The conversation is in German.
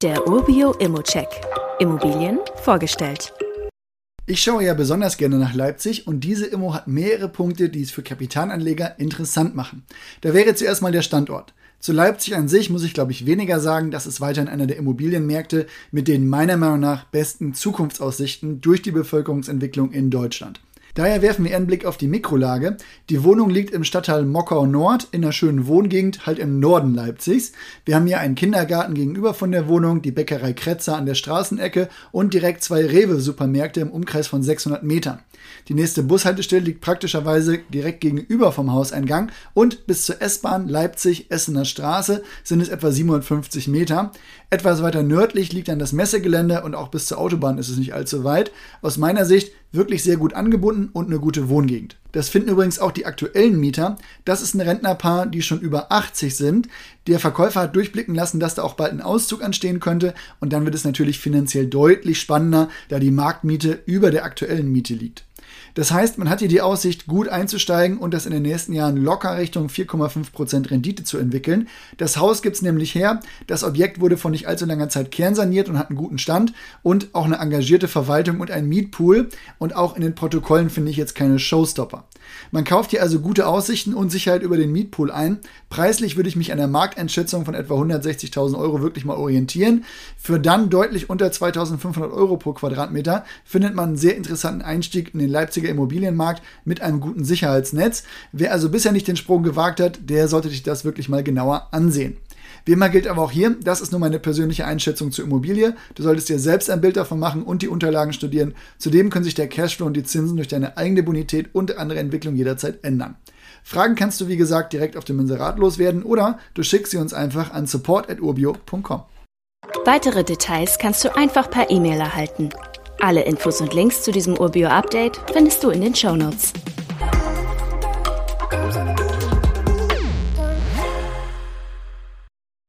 Der Urbio Immocheck. Immobilien vorgestellt. Ich schaue ja besonders gerne nach Leipzig und diese Immo hat mehrere Punkte, die es für Kapitalanleger interessant machen. Da wäre zuerst mal der Standort. Zu Leipzig an sich muss ich, glaube ich, weniger sagen. Das ist weiterhin einer der Immobilienmärkte mit den meiner Meinung nach besten Zukunftsaussichten durch die Bevölkerungsentwicklung in Deutschland. Daher werfen wir einen Blick auf die Mikrolage. Die Wohnung liegt im Stadtteil Mockau Nord in einer schönen Wohngegend, halt im Norden Leipzigs. Wir haben hier einen Kindergarten gegenüber von der Wohnung, die Bäckerei Kretzer an der Straßenecke und direkt zwei Rewe-Supermärkte im Umkreis von 600 Metern. Die nächste Bushaltestelle liegt praktischerweise direkt gegenüber vom Hauseingang und bis zur S-Bahn Leipzig-Essener Straße sind es etwa 750 Meter. Etwas weiter nördlich liegt dann das Messegelände und auch bis zur Autobahn ist es nicht allzu weit. Aus meiner Sicht wirklich sehr gut angebunden und eine gute Wohngegend. Das finden übrigens auch die aktuellen Mieter. Das ist ein Rentnerpaar, die schon über 80 sind. Der Verkäufer hat durchblicken lassen, dass da auch bald ein Auszug anstehen könnte und dann wird es natürlich finanziell deutlich spannender, da die Marktmiete über der aktuellen Miete liegt. Das heißt, man hat hier die Aussicht, gut einzusteigen und das in den nächsten Jahren locker Richtung 4,5% Rendite zu entwickeln. Das Haus gibt es nämlich her. Das Objekt wurde vor nicht allzu langer Zeit kernsaniert und hat einen guten Stand und auch eine engagierte Verwaltung und ein Mietpool. Und auch in den Protokollen finde ich jetzt keine Showstopper. Man kauft hier also gute Aussichten und Sicherheit über den Mietpool ein. Preislich würde ich mich an der Markteinschätzung von etwa 160.000 Euro wirklich mal orientieren. Für dann deutlich unter 2.500 Euro pro Quadratmeter findet man einen sehr interessanten Einstieg in den Leipziger günstiger Immobilienmarkt mit einem guten Sicherheitsnetz. Wer also bisher nicht den Sprung gewagt hat, der sollte sich das wirklich mal genauer ansehen. Wie immer gilt aber auch hier, das ist nur meine persönliche Einschätzung zur Immobilie. Du solltest dir selbst ein Bild davon machen und die Unterlagen studieren. Zudem können sich der Cashflow und die Zinsen durch deine eigene Bonität und andere Entwicklung jederzeit ändern. Fragen kannst du wie gesagt direkt auf dem Inserat loswerden oder du schickst sie uns einfach an support.urbio.com. Weitere Details kannst du einfach per E-Mail erhalten. Alle Infos und Links zu diesem Urbio-Update findest du in den Show Notes.